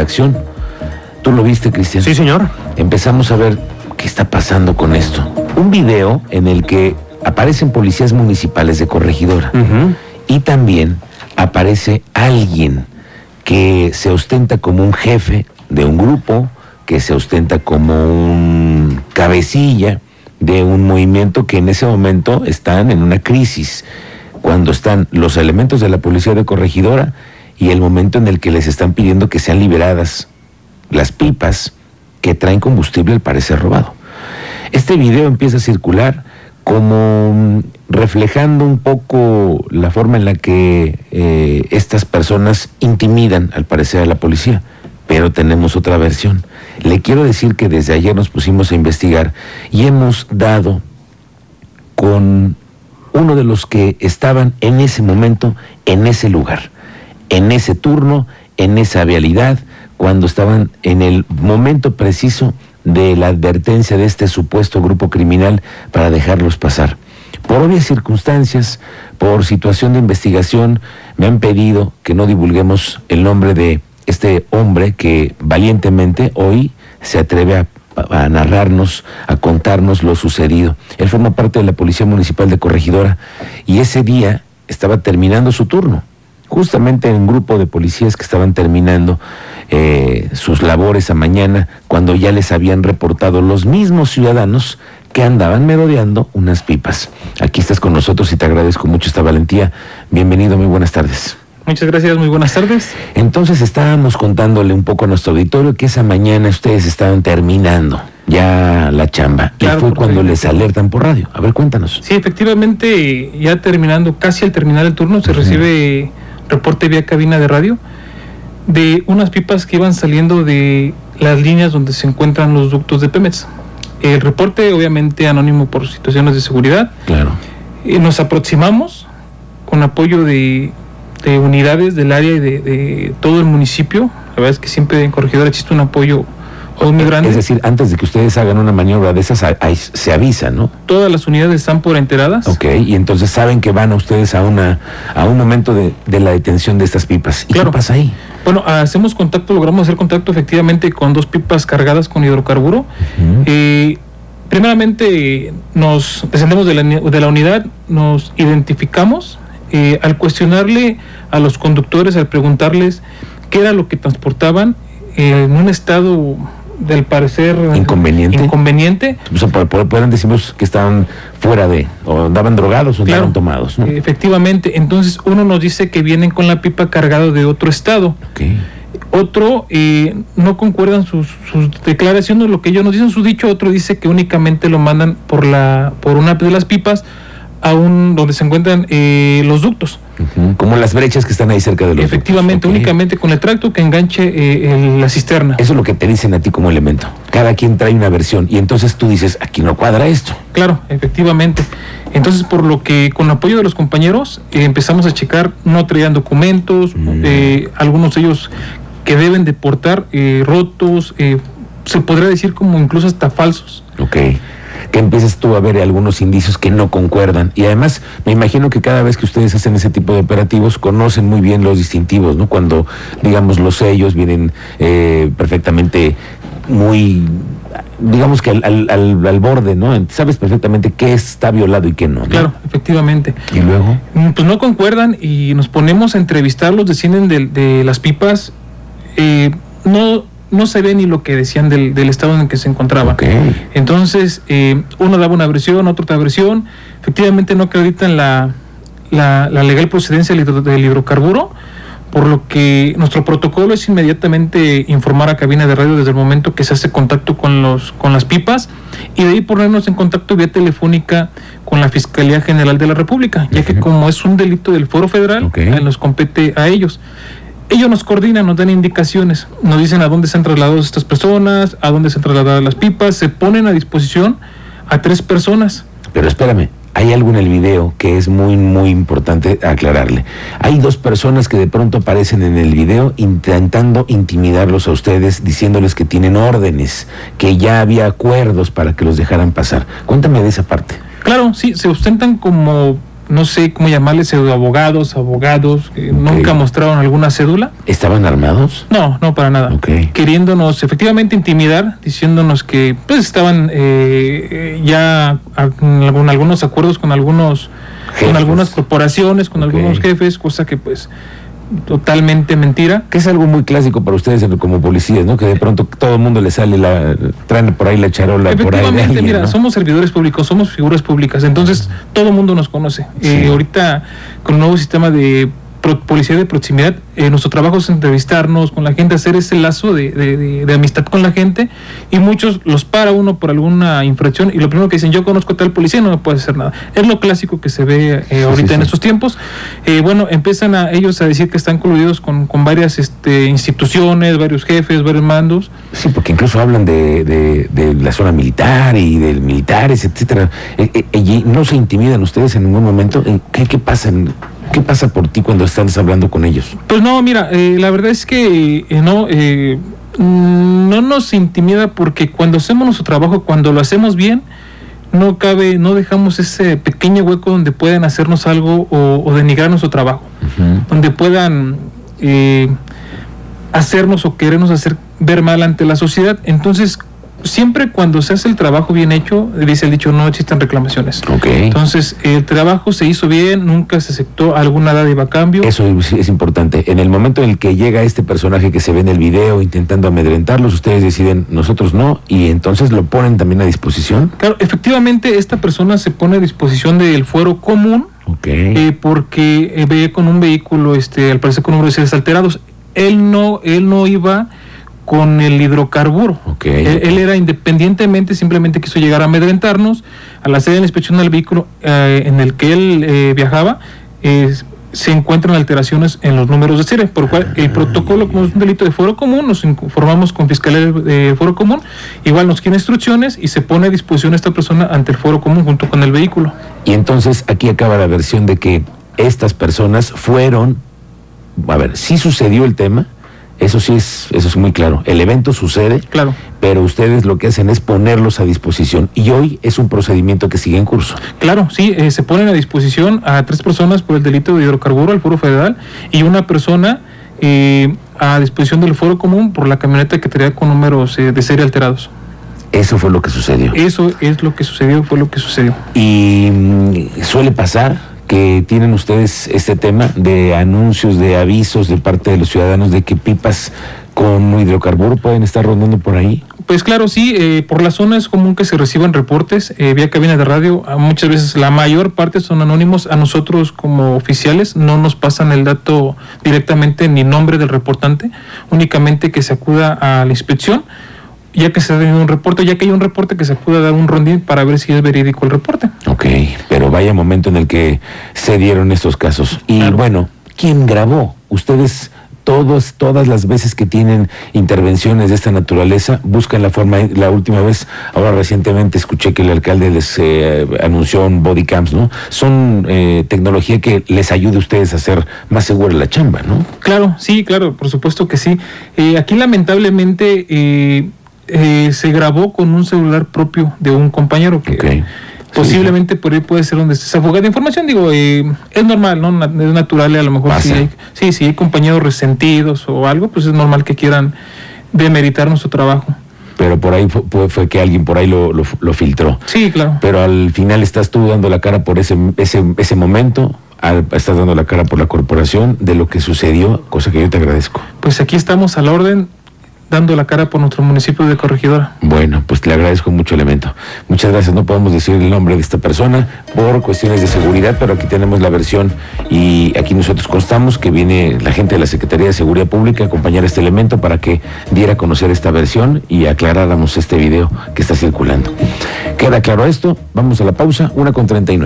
acción. ¿Tú lo viste, Cristian? Sí, señor. Empezamos a ver qué está pasando con esto. Un video en el que aparecen policías municipales de Corregidora y también aparece alguien que se ostenta como un jefe de un grupo, que se ostenta como un cabecilla de un movimiento que en ese momento están en una crisis, cuando están los elementos de la policía de Corregidora y el momento en el que les están pidiendo que sean liberadas las pipas que traen combustible al parecer robado. Este video empieza a circular como mm, reflejando un poco la forma en la que eh, estas personas intimidan al parecer a la policía, pero tenemos otra versión. Le quiero decir que desde ayer nos pusimos a investigar y hemos dado con uno de los que estaban en ese momento, en ese lugar, en ese turno, en esa vialidad, cuando estaban en el momento preciso de la advertencia de este supuesto grupo criminal para dejarlos pasar. Por obvias circunstancias, por situación de investigación, me han pedido que no divulguemos el nombre de este hombre que valientemente hoy se atreve a, narrarnos, a contarnos lo sucedido. Él forma parte de la Policía Municipal de Corregidora y ese día estaba terminando su turno, justamente en un grupo de policías que estaban terminando eh, sus labores a mañana, cuando ya les habían reportado los mismos ciudadanos que andaban merodeando unas pipas. Aquí estás con nosotros y te agradezco mucho esta valentía. Bienvenido, muy buenas tardes. Muchas gracias, muy buenas tardes. Entonces estábamos contándole un poco a nuestro auditorio que esa mañana ustedes estaban terminando ya la chamba Claro, y fue cuando les alertan por radio. A ver, cuéntanos. Sí, efectivamente, ya terminando, casi al terminar el turno, se recibe reporte vía cabina de radio de unas pipas que iban saliendo de las líneas donde se encuentran los ductos de Pemex. El reporte, obviamente, anónimo por situaciones de seguridad. Claro. Eh, nos aproximamos con apoyo de, de unidades del área y de, de todo el municipio. La verdad es que siempre en Corregidora existe un apoyo Es decir, antes de que ustedes hagan una maniobra de esas, ahí se avisa, ¿no? Todas las unidades están por enteradas. Ok, y entonces saben que van a ustedes a una a un momento de, de la detención de estas pipas. ¿Y Claro. qué pasa ahí? Bueno, hacemos contacto, logramos hacer contacto efectivamente con dos pipas cargadas con hidrocarburo. Eh, primeramente nos descendemos de la, de la unidad, nos identificamos. eh, al cuestionarle a los conductores, al preguntarles qué era lo que transportaban eh, en un estado del parecer Inconveniente. inconveniente, O sea, por- por- pueden decirnos que estaban fuera de, o andaban drogados o Claro. andaban tomados, ¿no? eh, efectivamente. Entonces uno nos dice que vienen con la pipa cargado de otro estado. Otro eh, no concuerdan sus, sus declaraciones, lo que ellos nos dicen, su dicho, otro dice que únicamente lo mandan por la por una de las pipas a un donde se encuentran eh, los ductos. Como las brechas que están ahí cerca de los Efectivamente, ductos, únicamente con el tracto que enganche eh, el- la cisterna. Eso es lo que te dicen a ti como elemento. Cada quien trae una versión y entonces tú dices, aquí no cuadra esto. Claro, efectivamente. Entonces, por lo que con apoyo de los compañeros eh, empezamos a checar, no traían documentos, Mm. eh, algunos de ellos que deben de portar eh, rotos, eh, se podría decir como incluso hasta falsos. Ok. Que empiezas tú a ver algunos indicios que no concuerdan. Y además, me imagino que cada vez que ustedes hacen ese tipo de operativos, conocen muy bien los distintivos, ¿no? Cuando, digamos, los sellos vienen eh, perfectamente muy, digamos que al, al- al- al borde, ¿no? Sabes perfectamente qué está violado y qué no. ¿no? Claro, efectivamente. Y luego, Mm, Pues no concuerdan y nos ponemos a entrevistarlos, descienden de, de las pipas. eh, no, no se ve ni lo que decían del, del estado en el que se encontraba. ok. Entonces, eh, uno daba una versión, otro otra versión. Efectivamente, no acreditan la, la, la legal procedencia del, hidro- del hidrocarburo, por lo que nuestro protocolo es inmediatamente informar a cabina de radio desde el momento que se hace contacto con, los, con las pipas y de ahí ponernos en contacto vía telefónica con la Fiscalía General de la República, ya que como es un delito del Foro Federal, eh, nos compete a ellos. Ellos nos coordinan, nos dan indicaciones, nos dicen a dónde se han trasladado estas personas, a dónde se han trasladado las pipas, se ponen a disposición a tres personas. Pero espérame, hay algo en el video que es muy, muy importante aclararle. Hay dos personas que de pronto aparecen en el video intentando intimidarlos a ustedes, diciéndoles que tienen órdenes, que ya había acuerdos para que los dejaran pasar. Cuéntame de esa parte. Claro, sí, se ostentan como no sé cómo llamarles, abogados, abogados, que nunca mostraron alguna cédula. ¿Estaban armados? No, no, para nada. Queriéndonos efectivamente intimidar, diciéndonos que pues estaban eh, ya con algunos acuerdos con algunos, con algunas corporaciones, con algunos jefes, cosa que pues totalmente mentira. Que es algo muy clásico para ustedes como policías, ¿no? Que de pronto todo el mundo le sale la, traen por ahí la charola. Efectivamente, mira, somos servidores públicos, somos figuras públicas, entonces todo el mundo nos conoce. Eh, ahorita con el nuevo sistema de policía de proximidad, eh, nuestro trabajo es entrevistarnos con la gente, hacer ese lazo de, amistad con la gente y muchos los para uno por alguna infracción y lo primero que dicen, yo conozco a tal policía y no me puede hacer nada. Es lo clásico que se ve eh, ahorita en estos tiempos. Eh, bueno, empiezan a ellos a decir que están coludidos con, varias este, instituciones, varios jefes, varios mandos. Sí, porque incluso hablan de, la zona militar y de militares, etcétera. ¿No se intimidan ustedes en ningún momento? ¿Qué, qué pasa? ¿Qué pasa por ti cuando estás hablando con ellos? Pues no, mira, eh, la verdad es que eh, no, eh, no nos intimida porque cuando hacemos nuestro trabajo, cuando lo hacemos bien, no cabe, no dejamos ese pequeño hueco donde puedan hacernos algo o, denigrar nuestro trabajo, donde puedan hacernos o querernos hacer ver mal ante la sociedad. Entonces, siempre cuando se hace el trabajo bien hecho, dice el dicho, no existen reclamaciones. Entonces, el trabajo se hizo bien, nunca se aceptó alguna dádiva a cambio. Eso es importante. En el momento en el que llega este personaje que se ve en el video intentando amedrentarlos, ustedes deciden, nosotros no, y entonces lo ponen también a disposición. Claro, efectivamente, esta persona se pone a disposición del fuero común. Eh, porque eh, ve con un vehículo, este, al parecer con números alterados. Él no, él no iba con el hidrocarburo. Él, era independientemente, simplemente quiso llegar a amedrentarnos. Al hacer la inspección del vehículo eh, en el que él eh, viajaba, se encuentran alteraciones en los números de serie, por lo cual el protocolo, como es un delito de foro común, nos informamos con Fiscalía de Foro Común, igual nos quiere instrucciones y se pone a disposición esta persona ante el Foro Común junto con el vehículo. Y entonces aquí acaba la versión de que estas personas fueron, a ver, sí sucedió el tema, eso sí es, eso es muy claro. El evento sucede, claro. pero ustedes lo que hacen es ponerlos a disposición. Y hoy es un procedimiento que sigue en curso. Claro, sí, eh, se ponen a disposición a tres personas por el delito de hidrocarburo al Foro Federal y una persona eh, a disposición del Foro Común por la camioneta que traía con números eh, de serie alterados. Eso fue lo que sucedió. Eso es lo que sucedió, fue lo que sucedió. Y mm, suele pasar que tienen ustedes este tema de anuncios, de avisos de parte de los ciudadanos de que pipas con hidrocarburo pueden estar rondando por ahí? Pues claro, sí, eh, por la zona es común que se reciban reportes eh, vía cabina de radio. Muchas veces la mayor parte son anónimos. A nosotros como oficiales no nos pasan el dato directamente ni nombre del reportante, únicamente que se acuda a la inspección ya que se ha tenido un reporte, ya que hay un reporte que se pueda dar un rondín para ver si es verídico el reporte. Ok, pero vaya momento en el que se dieron estos casos. Y bueno, ¿quién grabó? Ustedes todos, todas las veces que tienen intervenciones de esta naturaleza, buscan la forma, la última vez, ahora recientemente escuché que el alcalde les eh, anunció un body cams, ¿no? Son eh, tecnología que les ayude a ustedes a hacer más segura la chamba, ¿no? Claro, sí, claro, por supuesto que sí. Eh, aquí lamentablemente eh, se grabó con un celular propio de un compañero que posiblemente por ahí puede ser donde se de información. Digo, eh, es normal, ¿no? Es natural, a lo mejor si hay, sí, si hay compañeros resentidos o algo, pues es normal que quieran demeritar nuestro trabajo pero por ahí fue, fue, que alguien por ahí lo, lo, filtró. Sí, claro. Pero al final estás tú dando la cara por ese, ese, ese momento, estás dando la cara por la corporación de lo que sucedió, cosa que yo te agradezco. Pues aquí estamos al orden dando la cara por nuestro municipio de Corregidora. Bueno, pues le agradezco mucho elemento. Muchas gracias. No podemos decir el nombre de esta persona por cuestiones de seguridad, pero aquí tenemos la versión y aquí nosotros constamos que viene la gente de la Secretaría de Seguridad Pública a acompañar a este elemento para que diera a conocer esta versión y aclaráramos este video que está circulando. Queda claro esto. Vamos a la pausa, una con 39.